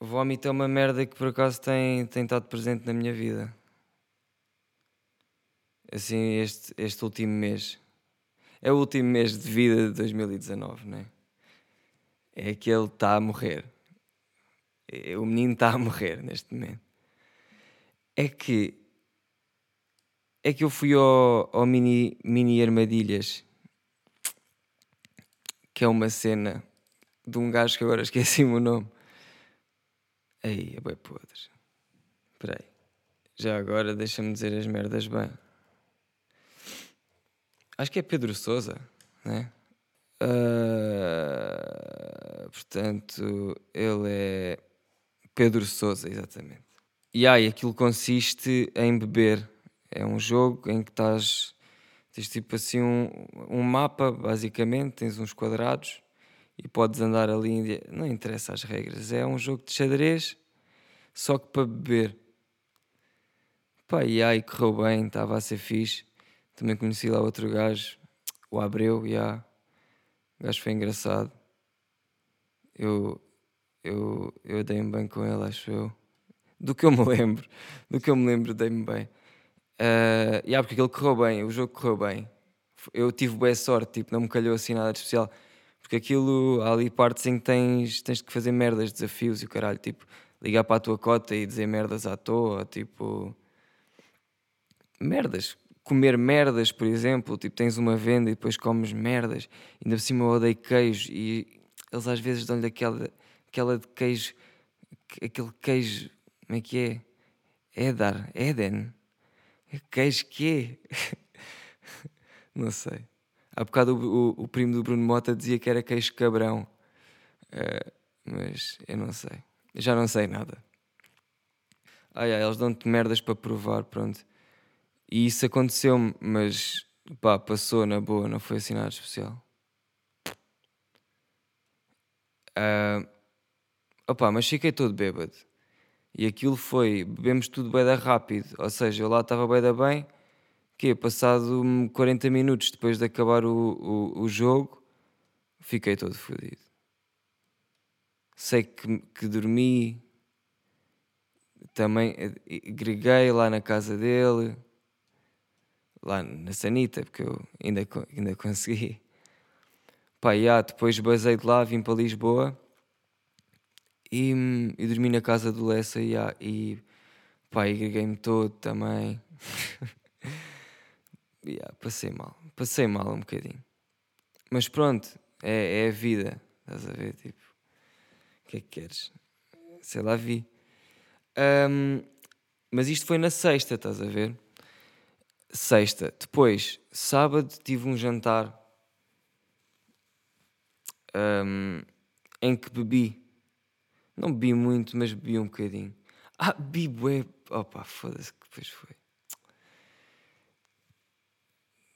Vómito é uma merda que por acaso tem, tem estado presente na minha vida. Assim, este, este último mês. É o último mês de vida de 2019, não é? É que ele está a morrer. É, o menino está a morrer neste momento. É que. É que eu fui ao, ao mini, mini Armadilhas, que é uma cena de um gajo que agora esqueci-me o nome Aí, é bem podre. Espera aí. Já agora deixa-me dizer as merdas bem. Acho que é Pedro Souza, né? Uh, portanto, ele é Pedro Souza, exatamente. E aí, aquilo consiste em beber. É um jogo em que estás. Tens tipo assim um, um mapa, basicamente, tens uns quadrados e podes andar ali. Não interessa as regras, é um jogo de xadrez, só que para beber. Pá, e aí correu bem, estava a ser fixe. Também conheci lá outro gajo, o Abreu, e yeah. o gajo foi engraçado. Eu, eu, eu dei-me bem com ele, acho eu. Do que eu me lembro, do que eu me lembro, dei-me bem. Uh, yeah, porque aquilo correu bem, o jogo correu bem. Eu tive boa sorte, tipo, não me calhou assim nada de especial porque aquilo, há ali partes em que tens, tens que fazer merdas, desafios e o caralho, tipo, ligar para a tua cota e dizer merdas à toa, tipo. Merdas. Comer merdas, por exemplo, tipo, tens uma venda e depois comes merdas, ainda por cima eu odeio queijo e eles às vezes dão-lhe aquela, aquela de queijo, aquele queijo, como é que é? Edar, Eden. Queijo que? Não sei. Há bocado o, o, o, primo do Bruno Mota dizia que era queijo cabrão. Uh, mas eu não sei. Já não sei nada. Ai ai, eles dão-te merdas para provar, pronto. E isso aconteceu-me, mas pá, passou na boa, não foi assim nada especial. Uh, opa, mas fiquei todo bêbado. E aquilo foi, bebemos tudo bem rápido. Ou seja, eu lá estava bem bem que passado 40 minutos depois de acabar o, o, o jogo, fiquei todo fodido. Sei que, que dormi, também greguei lá na casa dele, lá na Sanita, porque eu ainda, ainda consegui. Pá, yeah, depois basei de lá, vim para Lisboa e, e dormi na casa do Lessa yeah, e pá, agreguei-me todo também. yeah, passei mal. Passei mal um bocadinho. Mas pronto, é, é a vida. Estás a ver? Tipo, o que é que queres? Sei lá, vi. Um, mas isto foi na sexta, estás a ver? Sexta. Depois, sábado, tive um jantar um, em que bebi. Não bebi muito, mas bebi um bocadinho. Ah, bebi bué. Opa, foda-se que depois foi.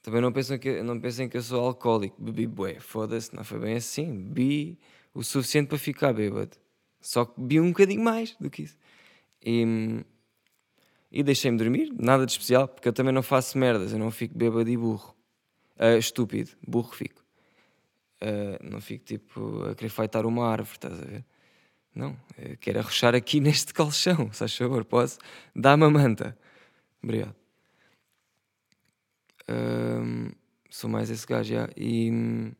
Também não pensem que, não pensem que eu sou alcoólico, bebi bué, foda-se, não foi bem assim. Bebi o suficiente para ficar bêbado. Só que bebi um bocadinho mais do que isso. E, e deixei-me dormir, nada de especial, porque eu também não faço merdas, eu não fico bêbado e burro. Uh, estúpido, burro fico. Uh, não fico tipo a querer feitar uma árvore, estás a ver? Não, eu quero arrochar aqui neste colchão, se faz favor, posso? Dá-me a manta. Obrigado. Um, sou mais esse gajo, já. E.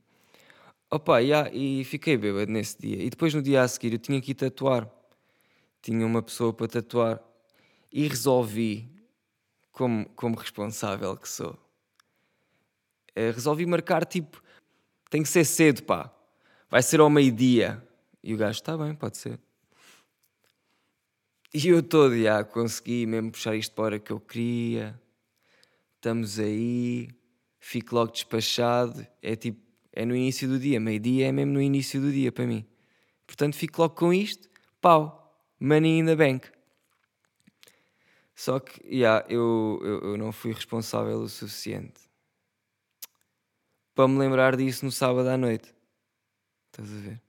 Opa, e fiquei bêbado nesse dia. E depois no dia a seguir eu tinha que ir tatuar. Tinha uma pessoa para tatuar. E resolvi, como, como responsável que sou, uh, resolvi marcar tipo. Tem que ser cedo, pá. Vai ser ao meio-dia. E o gajo, está bem, pode ser. E eu todo, já, consegui mesmo puxar isto para a hora que eu queria estamos aí, fico logo despachado. É tipo, é no início do dia, meio-dia é mesmo no início do dia para mim. Portanto, fico logo com isto, pau, money in the bank. Só que, yeah, eu, eu, eu não fui responsável o suficiente para me lembrar disso no sábado à noite. Estás a ver?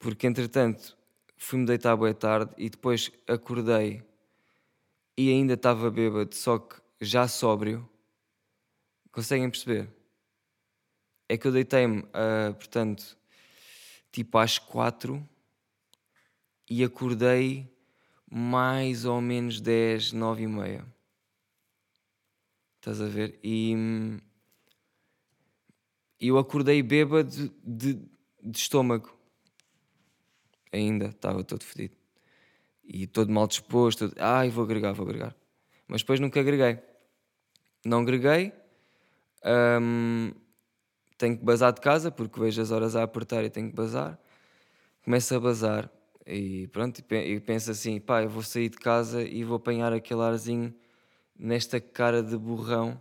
Porque entretanto fui-me deitar boa tarde e depois acordei e ainda estava bêbado, só que já sóbrio, conseguem perceber? É que eu deitei-me, uh, portanto, tipo às quatro e acordei mais ou menos 10, 9 e meia. Estás a ver? E eu acordei bêbado de, de estômago. Ainda, estava todo fedido. E todo mal disposto. Ai, vou agregar, vou agregar. Mas depois nunca agreguei. Não agreguei. Hum, tenho que bazar de casa porque vejo as horas a apertar e tenho que bazar. Começo a bazar e pronto, e penso assim: pá, eu vou sair de casa e vou apanhar aquele arzinho nesta cara de burrão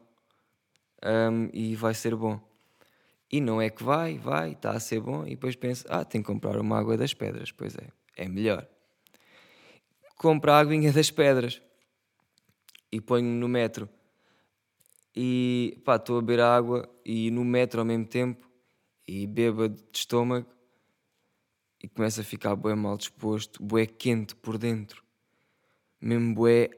um, e vai ser bom. E não é que vai, vai, está a ser bom, e depois penso: ah, tenho que comprar uma água das pedras. Pois é, é melhor. Compro a aguinha das pedras e ponho no metro e pá, estou a beber água e no metro ao mesmo tempo e beba de estômago e começa a ficar bué mal disposto, bué quente por dentro, mesmo bué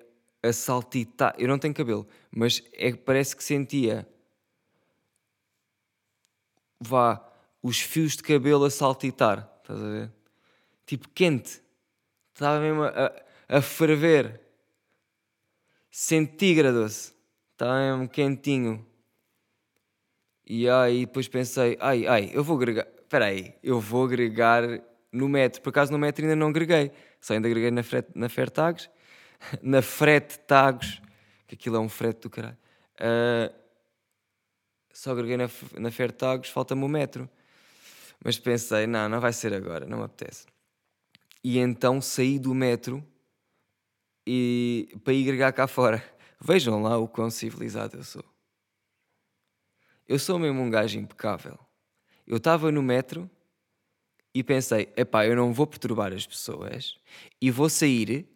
a saltitar. Eu não tenho cabelo, mas é que parece que sentia vá os fios de cabelo a saltitar, estás a ver? Tipo quente, estava mesmo a, a ferver, centígrados estava mesmo quentinho. E aí depois pensei, ai, ai, eu vou agregar, espera aí, eu vou agregar no metro. Por acaso no metro ainda não agreguei, só ainda agreguei na, frete, na Fertagos, na Frete Tagos, que aquilo é um frete do caralho. Uh, só agreguei na, na Fertagos, falta-me o metro. Mas pensei, não, não vai ser agora, não me apetece. E então saí do metro e para ir agregar cá fora. Vejam lá o quão civilizado eu sou. Eu sou mesmo um gajo impecável. Eu estava no metro e pensei: epá, eu não vou perturbar as pessoas e vou sair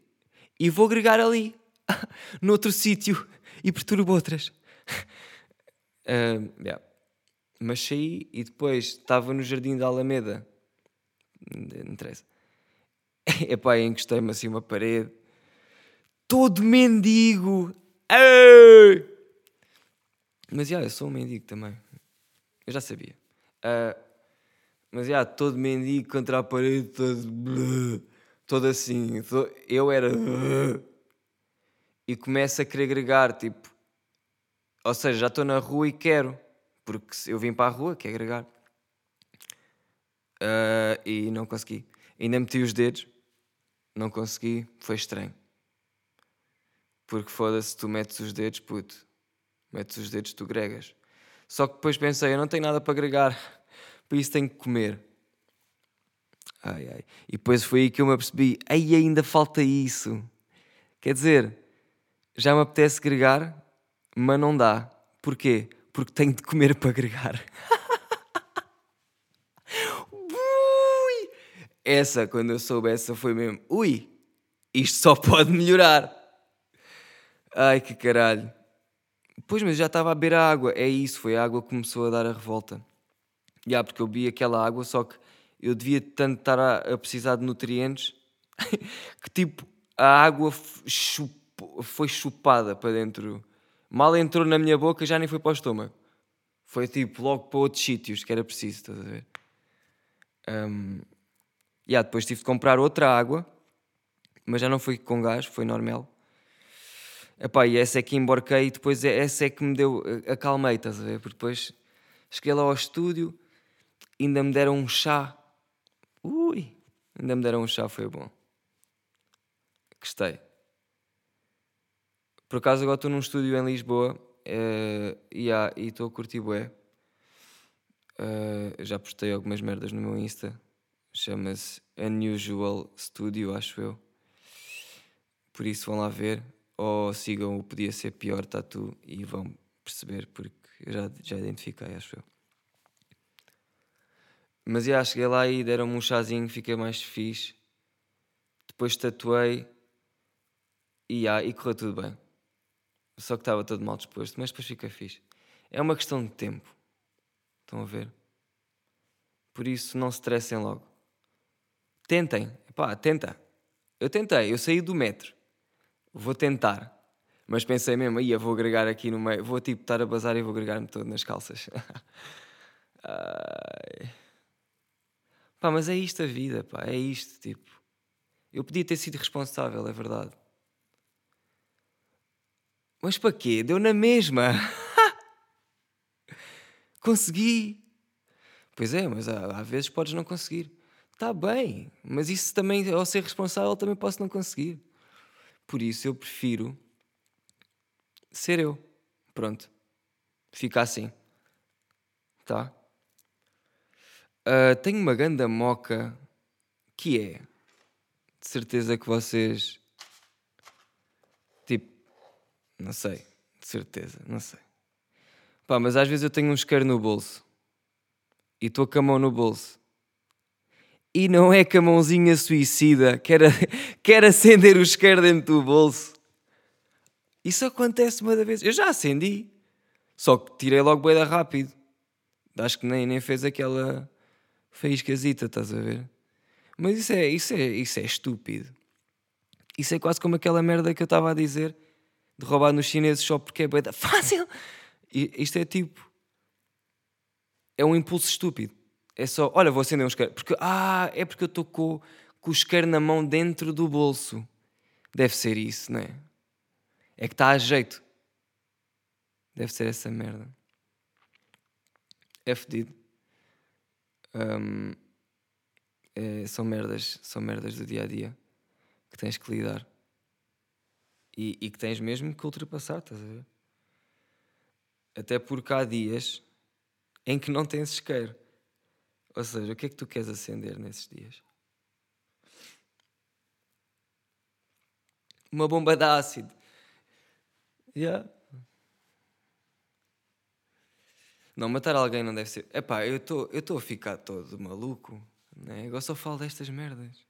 e vou agregar ali, noutro sítio e perturbo outras. uh, yeah. Mas saí e depois estava no jardim da Alameda. Não interessa. Epá, encostei-me assim uma parede. Todo mendigo! Mas já, eu sou um mendigo também. Eu já sabia. Uh, mas já, todo mendigo contra a parede, todo, todo assim. Todo, eu era. E começo a querer agregar, tipo. Ou seja, já estou na rua e quero. Porque eu vim para a rua, quero agregar. Uh, e não consegui. Ainda meti os dedos, não consegui, foi estranho. Porque foda-se, tu metes os dedos, puto. Metes os dedos, tu gregas. Só que depois pensei, eu não tenho nada para agregar. Por isso tenho que comer. Ai, ai. E depois foi aí que eu me apercebi, aí ainda falta isso. Quer dizer, já me apetece agregar, mas não dá. Porquê? Porque tenho de comer para agregar. Essa, quando eu soube essa, foi mesmo, ui, isto só pode melhorar. Ai que caralho. Pois, mas já estava a beber a água. É isso, foi a água que começou a dar a revolta. Já, yeah, porque eu vi aquela água, só que eu devia tanto estar a, a precisar de nutrientes que tipo a água foi chupada para dentro. Mal entrou na minha boca, já nem foi para o estômago. Foi tipo logo para outros sítios que era preciso, estás a ver? Um, yeah, depois tive de comprar outra água, mas já não foi com gás, foi normal. Epá, e essa é que embarquei e depois é, essa é que me deu, eh, acalmei, estás a ver? Porque depois cheguei lá ao estúdio, ainda me deram um chá. Ui, ainda me deram um chá, foi bom. Gostei. Por acaso agora estou num estúdio em Lisboa uh, e estou a curtir bué. Uh, já postei algumas merdas no meu Insta. Chama-se Unusual Studio, acho eu. Por isso vão lá ver ou sigam o Podia Ser Pior Tatu e vão perceber, porque já, já identifiquei, acho eu. Mas já cheguei lá e deram-me um chazinho, fiquei mais fixe. Depois tatuei e, já, e correu tudo bem. Só que estava todo mal disposto, mas depois fiquei fixe. É uma questão de tempo. Estão a ver? Por isso não se estressem logo. Tentem. Pá, tenta. Eu tentei, eu saí do metro vou tentar. Mas pensei mesmo, eu vou agregar aqui no meio, vou tipo estar a bazar e vou agregar-me todo nas calças. Pá, mas é isto a vida, pá, é isto, tipo. Eu podia ter sido responsável, é verdade. Mas para quê? Deu na mesma. Consegui. Pois é, mas às vezes podes não conseguir. Está bem, mas isso também, ao ser responsável, também posso não conseguir. Por isso eu prefiro ser eu. Pronto. Fica assim. Tá? Uh, tenho uma ganda moca que é de certeza que vocês tipo não sei, de certeza, não sei. Pá, mas às vezes eu tenho um isqueiro no bolso e estou com a mão no bolso. E não é com a mãozinha suicida, quer, quer acender o isqueiro dentro do bolso. Isso acontece uma vez. Eu já acendi, só que tirei logo bem rápido. Acho que nem, nem fez aquela faíscazita, estás a ver? Mas isso é, isso, é, isso é estúpido. Isso é quase como aquela merda que eu estava a dizer de roubar nos chineses só porque é bem fácil. E isto é tipo. É um impulso estúpido. É só, olha, vou acender um isqueiro. Porque, ah, é porque eu estou com, com o isqueiro na mão dentro do bolso. Deve ser isso, não é? É que está a jeito. Deve ser essa merda. É fedido. Um, é, são merdas, são merdas do dia a dia que tens que lidar e, e, que tens mesmo que ultrapassar, estás a ver? Até porque há dias em que não tens isqueiro. Ou seja, o que é que tu queres acender nesses dias? Uma bomba de ácido. Yeah. Não, matar alguém não deve ser. Epá, eu estou a ficar todo maluco. Né? Agora só falo destas merdas.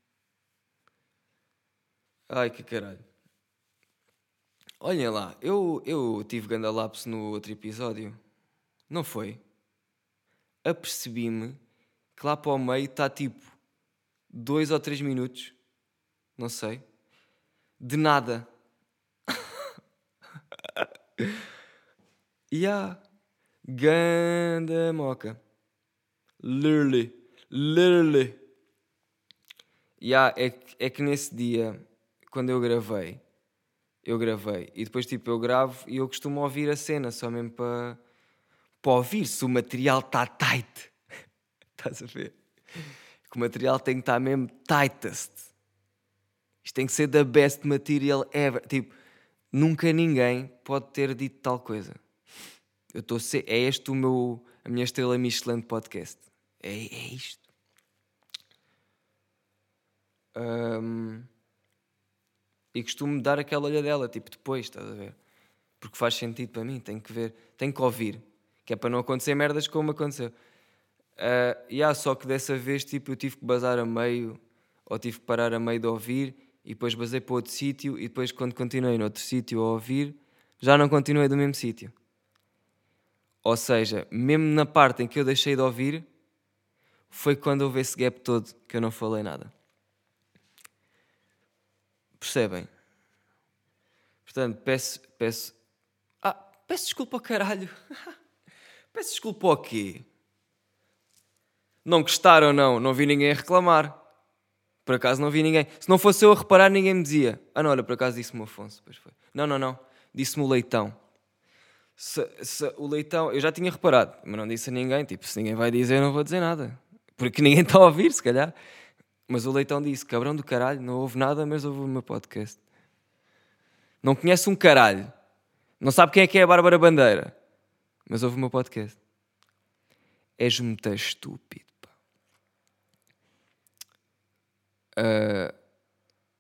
Ai que caralho. Olhem lá, eu, eu tive ganda lapso no outro episódio. Não foi? Apercebi-me que lá para o meio está tipo dois ou três minutos, não sei, de nada. E yeah. Ganda moca. Literally. Literally. Yeah, é, é que nesse dia, quando eu gravei, eu gravei. E depois, tipo, eu gravo e eu costumo ouvir a cena, só mesmo para, ouvir se o material está tight. Estás a ver? Que o material tem que estar mesmo tightest. Isto tem que ser the best material ever. Tipo, nunca ninguém pode ter dito tal coisa. Eu estou é este o meu, a minha estrela Michelin podcast. É, é isto. Um, e costumo dar aquela olhadela, tipo depois, estás a ver? Porque faz sentido para mim, tenho que ver, tenho que ouvir, que é para não acontecer merdas como aconteceu. Uh, yeah, só que dessa vez tipo, eu tive que bazar a meio, ou tive que parar a meio de ouvir, e depois basei para outro sítio, e depois quando continuei no outro sítio a ouvir, já não continuei do mesmo sítio. Ou seja, mesmo na parte em que eu deixei de ouvir, foi quando houve esse gap todo que eu não falei nada. Percebem? Portanto, peço, peço. Ah, peço desculpa ao caralho. peço desculpa ao quê? Não gostaram, não. Não vi ninguém reclamar. Por acaso não vi ninguém. Se não fosse eu a reparar, ninguém me dizia. Ah, não, olha, por acaso disse-me o Afonso. Pois foi. Não, não, não. Disse-me o Leitão. Se, se, o Leitão, eu já tinha reparado, mas não disse a ninguém. Tipo, se ninguém vai dizer, eu não vou dizer nada. Porque ninguém está a ouvir, se calhar. Mas o Leitão disse: cabrão do caralho, não ouve nada, mas ouve o meu podcast. Não conhece um caralho. Não sabe quem é que é a Bárbara Bandeira. Mas ouve o meu podcast. És muito estúpido, pá. Uh,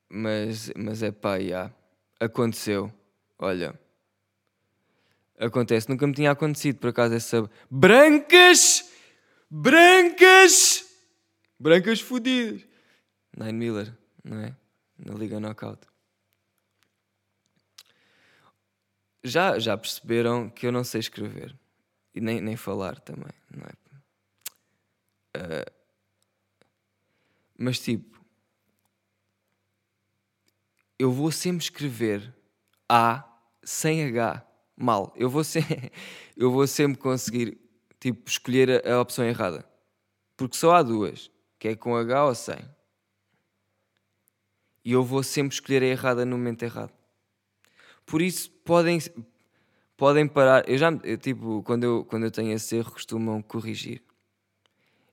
mas, mas é pá, já. Aconteceu. Olha. Acontece. Nunca me tinha acontecido, por acaso, essa... Brancas! Brancas! Brancas fodidas. Nine Miller, não é? Na Liga Knockout. Já, já perceberam que eu não sei escrever e nem, nem falar também, não é? Uh, mas tipo, eu vou sempre escrever A sem H mal. Eu vou, sempre, eu vou sempre conseguir tipo, escolher a, a opção errada. Porque só há duas, que é com H ou sem. E eu vou sempre escolher a errada no momento errado. Por isso, podem, podem parar. Eu já, eu, tipo, quando eu, quando eu tenho esse erro, costumam corrigir.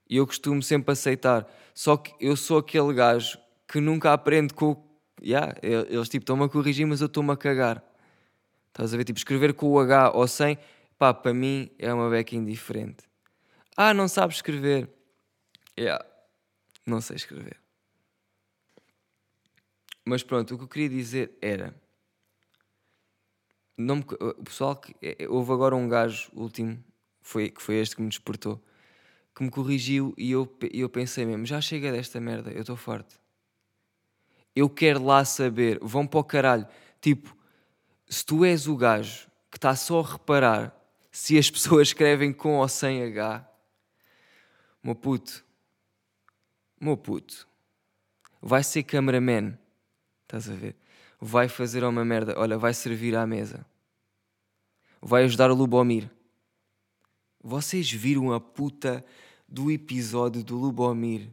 E eu costumo sempre aceitar. Só que eu sou aquele gajo que nunca aprende com. Yeah, eles tipo estão-me a corrigir, mas eu estou-me a cagar. Estás a ver? Tipo, escrever com o H ou sem, pá, para mim é uma beca indiferente. Ah, não sabes escrever. Yeah, não sei escrever. Mas pronto, o que eu queria dizer era. Não me, o pessoal que. É, é, houve agora um gajo último, foi, que foi este que me despertou, que me corrigiu e eu, eu pensei mesmo: já chega desta merda, eu estou forte. Eu quero lá saber, vão para o caralho. Tipo, se tu és o gajo que está só a reparar se as pessoas escrevem com ou sem H, meu puto, meu puto, vai ser cameraman, estás a ver? Vai fazer uma merda, olha, vai servir à mesa, vai ajudar o Lubomir. Vocês viram a puta do episódio do Lubomir,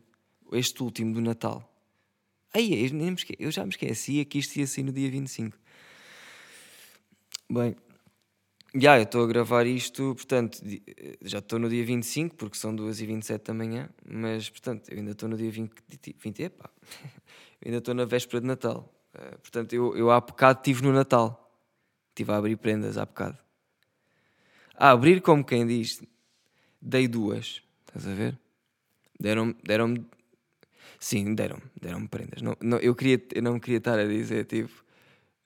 este último do Natal? Aí, eu, eu já me esqueci que isto ia sair no dia 25. Bem, já, eu estou a gravar isto, portanto, já estou no dia 25, porque são 2h27 da manhã, mas, portanto, eu ainda estou no dia 20, 20 epá, eu ainda estou na véspera de Natal. Uh, portanto, eu, eu há bocado estive no Natal, estive a abrir prendas há bocado. A abrir como quem diz, dei duas, estás a ver? Deram-me, deram sim, deram-me, deram-me prendas. Não, não, eu, queria, eu não queria estar a dizer, tipo,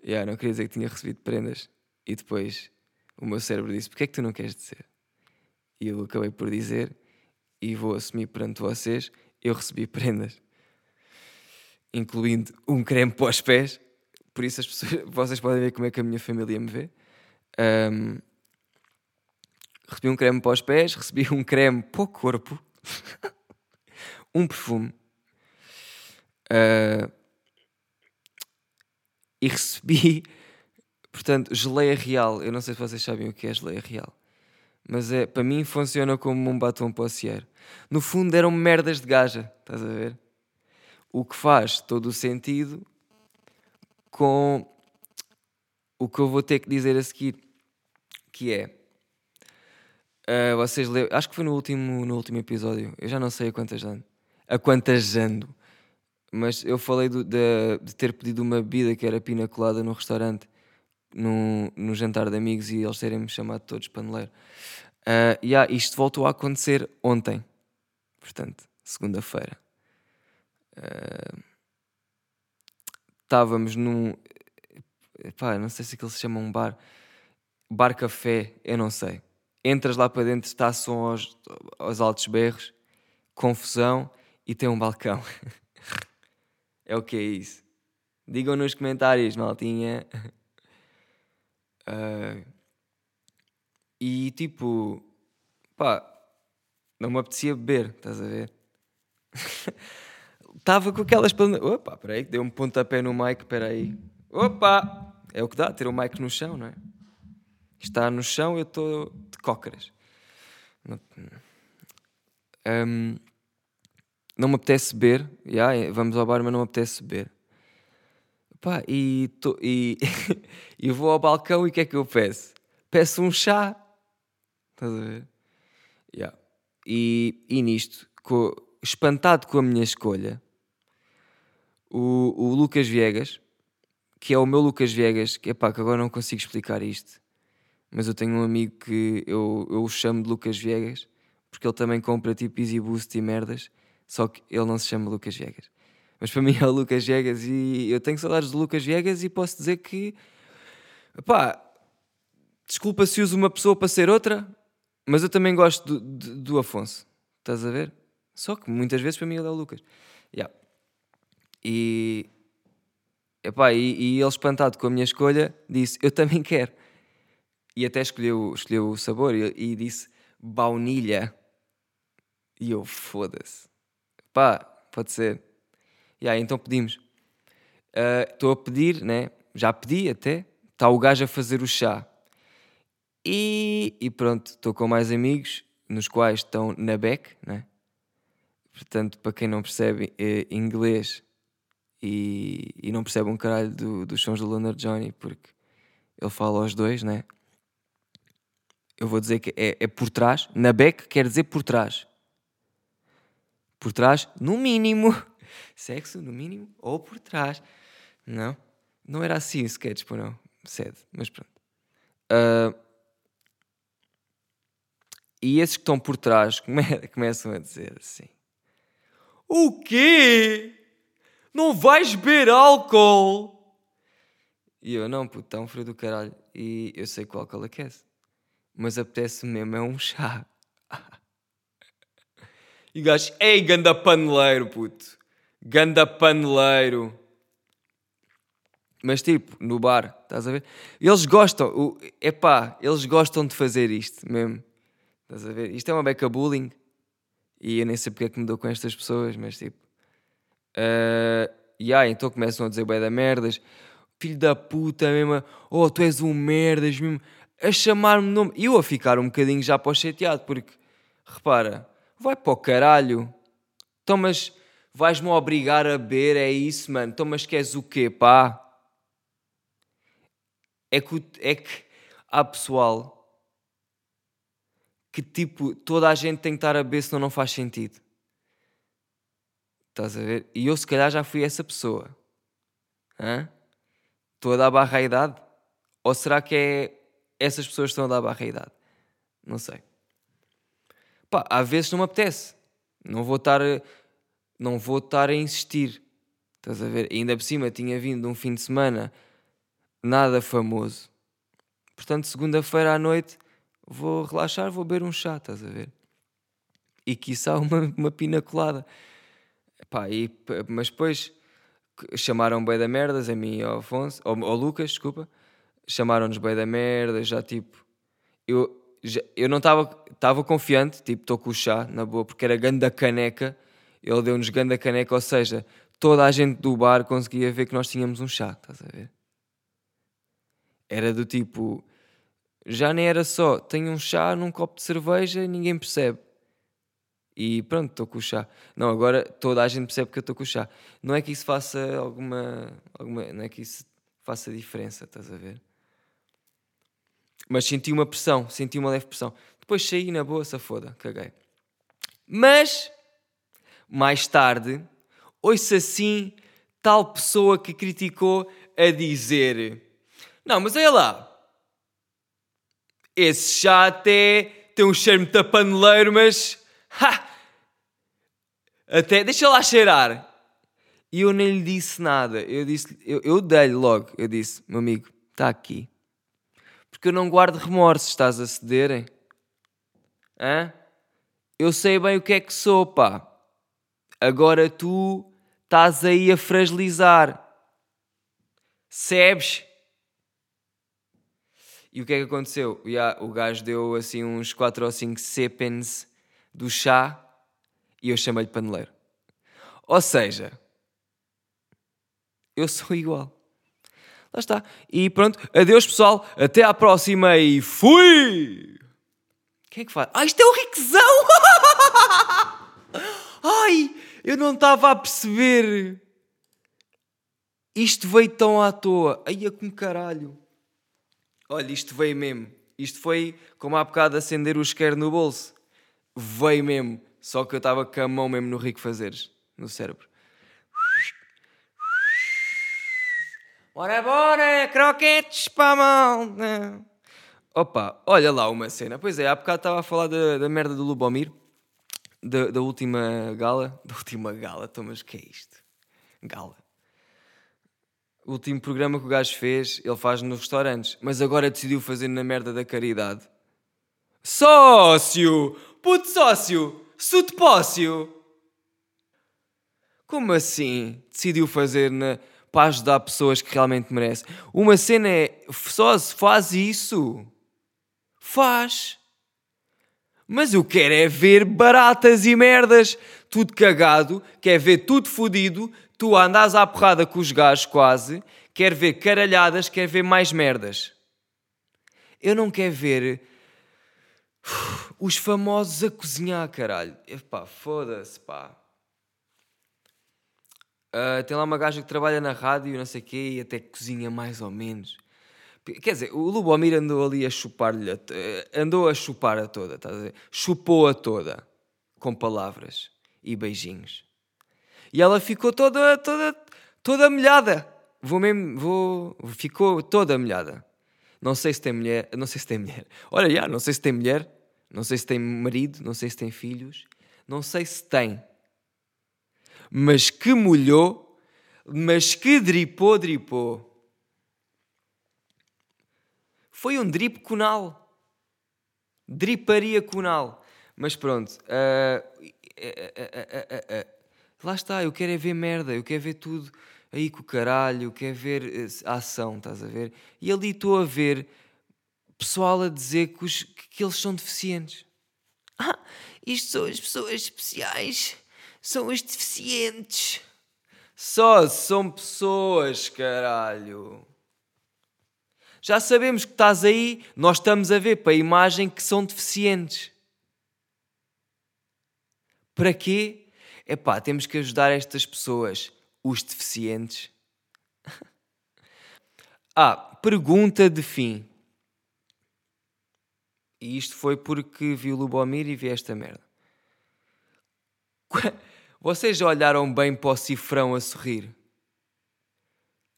yeah, não queria dizer que tinha recebido prendas e depois o meu cérebro disse: Porquê é que tu não queres dizer? E eu acabei por dizer, e vou assumir perante vocês: eu recebi prendas, incluindo um creme para os pés. Por isso, as pessoas, vocês podem ver como é que a minha família me vê. Um, recebi um creme para os pés, recebi um creme para o corpo, um perfume. Uh, e recebi Portanto, geleia real, eu não sei se vocês sabem o que é geleia real, mas é, para mim funciona como um batom possier. No fundo eram merdas de gaja, estás a ver? O que faz todo o sentido com o que eu vou ter que dizer a seguir, que é uh, vocês leu, acho que foi no último, no último episódio, eu já não sei a quantas ando, a quantas ando, mas eu falei do, de, de ter pedido uma bebida que era pina colada no restaurante no, no jantar de amigos e eles terem-me chamado todos paneleiro. Uh, yeah, isto voltou a acontecer ontem, portanto, segunda-feira. Uh, estávamos num. Não sei se aquilo se chama um bar. Bar café, eu não sei. Entras lá para dentro, está som aos, aos altos berros, confusão e tem um balcão. é o que é isso? Digam nos comentários, maltinha. Uh, e tipo, pá, não me apetecia beber, estás a ver? Estava com aquelas. Opa, peraí, deu um pontapé no mic, peraí. Opa! É o que dá, ter o mic no chão, não é? Está no chão, eu estou de cócaras. Um, não me apetece beber, yeah, vamos ao bar, mas não me apetece beber. Pá, e, tô, e, e vou ao balcão e o que é que eu peço? Peço um chá. Estás a ver? Yeah. E, e nisto, com, espantado com a minha escolha, o, o Lucas Viegas, que é o meu Lucas Viegas, que, epá, que agora não consigo explicar isto, mas eu tenho um amigo que eu, eu o chamo de Lucas Viegas, porque ele também compra tipo Easy Boost e merdas, só que ele não se chama Lucas Viegas mas para mim é o Lucas Viegas e eu tenho saudades do Lucas Viegas e posso dizer que pá, desculpa se uso uma pessoa para ser outra, mas eu também gosto do, do, do Afonso, estás a ver? Só que muitas vezes para mim ele é o Lucas. Yeah. E, epá, e, e ele espantado com a minha escolha disse: Eu também quero. E até escolheu, escolheu o sabor e, e disse baunilha. E eu, foda-se. Pá, pode ser. E aí, então pedimos. Ah, estou uh, a pedir, né? Já pedi até. Está o gajo a fazer o chá. E, e pronto, estou com mais amigos, nos quais estão na beck, né? Portanto, para quem não percebe é inglês e, e não percebe um caralho do, dos sons do Leonard Johnny porque ele fala aos dois, né? Eu vou dizer que é, é por trás. Na back quer dizer por trás. Por trás, no mínimo. Sexo, no mínimo, ou por trás. Não, não era assim o sketch, pô, não. Sede, mas pronto. Uh, e esses que estão por trás come começam a dizer assim: O quê? Não vais beber álcool? E eu, não, puto, está frio do caralho. E eu sei que o álcool aquece. Mas apetece mesmo, é um chá. e o gajo, ei, ganda paneleiro, puto. Ganda paneleiro. Mas tipo, no bar, estás a ver? Eles gostam, o, epá, eles gostam de fazer isto mesmo. Estás a ver? Isto é uma beca bullying. E eu nem sei porque é que me dou com estas pessoas, mas tipo. Uh, e aí, então começam a dizer bué da merdas. Filho da puta mesmo. Oh, tu és um merdas mesmo. A chamar-me nome. E eu a ficar um bocadinho já o chateado, porque, repara, vai para o caralho. Então, mas vais-me obrigar a beber, é isso, mano. Então, mas queres o quê, pá? É que, é que há pessoal que tipo, toda a gente tem que estar a beber senão não faz sentido. Estás a ver? E eu se calhar já fui essa pessoa. Hã? Estou a dar barra à idade? Ou será que é essas pessoas que estão a dar barra à idade? Não sei. Pá, às vezes não me apetece. Não vou estar, não vou estar a insistir. Estás a ver? E ainda por cima tinha vindo um fim de semana nada famoso. Portanto, segunda-feira à noite vou relaxar, vou beber um chá, estás a ver? E quiçá uma, uma pina colada. Pá, e, mas depois chamaram bem da merdas a mim e ao Afonso, ou ao Lucas, desculpa. Chamaram-nos bem da merda, já tipo. Eu, já, eu não estava estava confiante, tipo, estou com o chá, na boa, porque era ganda caneca. Ele deu-nos ganda caneca, ou seja, toda a gente do bar conseguia ver que nós tínhamos um chá, estás a ver? Era do tipo, já nem era só, tenho um chá num copo de cerveja e ninguém percebe. E pronto, estou com o chá. Não, agora toda a gente percebe que eu estou com o chá. Não é que isso faça alguma, alguma. Não é que isso faça diferença, estás a ver? Mas senti uma pressão, senti uma leve pressão. Depois saí na boa, se foda, caguei. Mas, mais tarde, ouço assim tal pessoa que criticou a dizer: Não, mas olha lá, esse chá até tem um cheiro muito paneleiro, mas. Ha! Até. Deixa lá cheirar. E eu nem lhe disse nada. Eu disse, eu, eu dei-lhe logo. Eu disse, meu amigo, está aqui. Porque eu não guardo remorsos, estás a cederem? Hã? Eu sei bem o que é que sou, pá. Agora tu estás aí a fragilizar. Sebes? E o que é que aconteceu? Yeah, o gajo deu assim uns 4 ou 5 sepens do chá e eu chamei-lhe paneleiro. Ou seja, eu sou igual. Lá está. E pronto, adeus pessoal, até à próxima e fui! Quem é que faz? Ah, isto é o Riquezão! Ai, eu não estava a perceber. Isto veio tão à toa. Ai, é com caralho. Olha, isto veio mesmo. Isto foi como há bocado acender o isqueiro no bolso. Veio mesmo. Só que eu estava com a mão mesmo no rico fazeres, no cérebro. Bora, bora, croquetes para a mão. Opa, olha lá uma cena. Pois é, há bocado estava a falar da, da merda do Lubomir, da, da última gala. Da última gala, então, mas que é isto? Gala o último programa que o gajo fez, ele faz nos restaurantes, mas agora decidiu fazer na merda da caridade. Sócio! Puto sócio! Sutpócio! Como assim? Decidiu fazer na... para ajudar pessoas que realmente merecem. Uma cena é. Só se faz isso. Faz. Mas eu quero é ver baratas e merdas. Tudo cagado. Quer ver tudo fodido tu andas à porrada com os gajos quase, quer ver caralhadas, quer ver mais merdas. Eu não quero ver os famosos a cozinhar, caralho. Epá, foda-se, pá. Uh, tem lá uma gaja que trabalha na rádio, não sei o quê, e até cozinha mais ou menos. Quer dizer, o Lubomir andou ali a chupar-lhe, andou a chupar a toda, a? Chupou-a toda, com palavras e beijinhos. E ela ficou toda, toda, toda molhada. Vou mesmo, vou, ficou toda molhada. Não sei se tem mulher, não sei se tem mulher. Olha, já, não sei se tem mulher, não sei se tem marido, não sei se tem filhos, não sei se tem. Mas que molhou, mas que dripou, dripou. Foi um drip conal. Driparia conal. Mas pronto. Uh, uh, uh, lá está, eu quero é ver merda, eu quero ver tudo aí com o caralho, quero ver a ação, estás a ver? E ali estou a ver pessoal a dizer que, os, que eles são deficientes. Ah, isto são as pessoas especiais, são os deficientes. Só são pessoas, caralho. Já sabemos que estás aí, nós estamos a ver para a imagem que são deficientes. Para quê? É pá, temos que ajudar estas pessoas, os deficientes. ah, pergunta de fim. E isto foi porque vi o Lubomir e vi esta merda. Vocês já olharam bem para o cifrão a sorrir?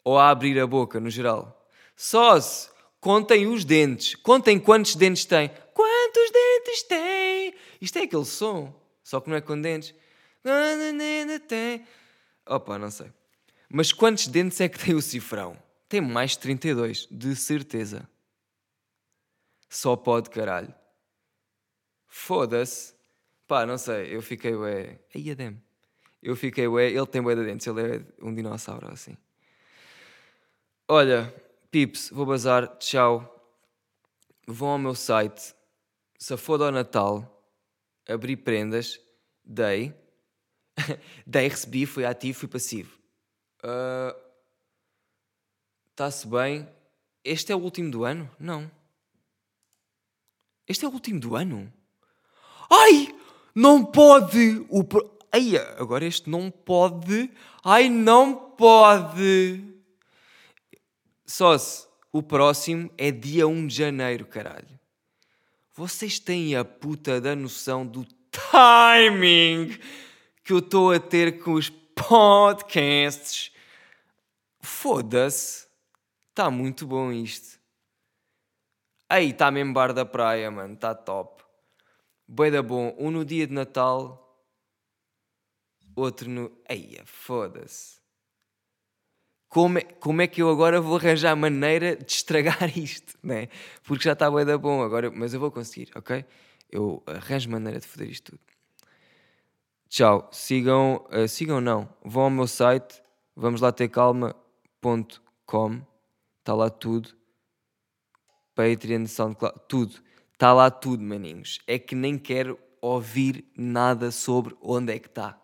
Ou a abrir a boca, no geral? Só se contem os dentes. Contem quantos dentes tem. Quantos dentes tem? Isto é aquele som. Só que não é com dentes. Tem. Opa, não sei. Mas quantos dentes é que tem o cifrão? Tem mais de 32, de certeza. Só pode, caralho. Foda-se. Pá, não sei, eu fiquei ué. Aí Adem. Eu fiquei ué, ele tem bué de dentes, ele é um dinossauro assim. Olha, pips, vou bazar, tchau. Vão ao meu site, se foda ao Natal abri prendas, dei, dei, recebi, fui ativo, fui passivo. Está-se uh, bem. Este é o último do ano? Não. Este é o último do ano? Ai! Não pode! O pro... Ai, agora este não pode. Ai, não pode! Só se o próximo é dia 1 de janeiro, caralho. Vocês têm a puta da noção do timing que eu estou a ter com os podcasts? Foda-se. Está muito bom isto. Aí, está mesmo bar da praia, mano. Está top. Boeda bom. Um no dia de Natal. Outro no... Eia, foda-se como é, como é que eu agora vou arranjar maneira de estragar isto, né? Porque já está bem da bom agora, mas eu vou conseguir, ok? Eu arranjo maneira de foder isto tudo. Tchau, sigam, uh, sigam não, vão ao meu site, vamos lá ter calma.com, está lá tudo, Patreon, SoundCloud, tudo, está lá tudo, maninhos. É que nem quero ouvir nada sobre onde é que está.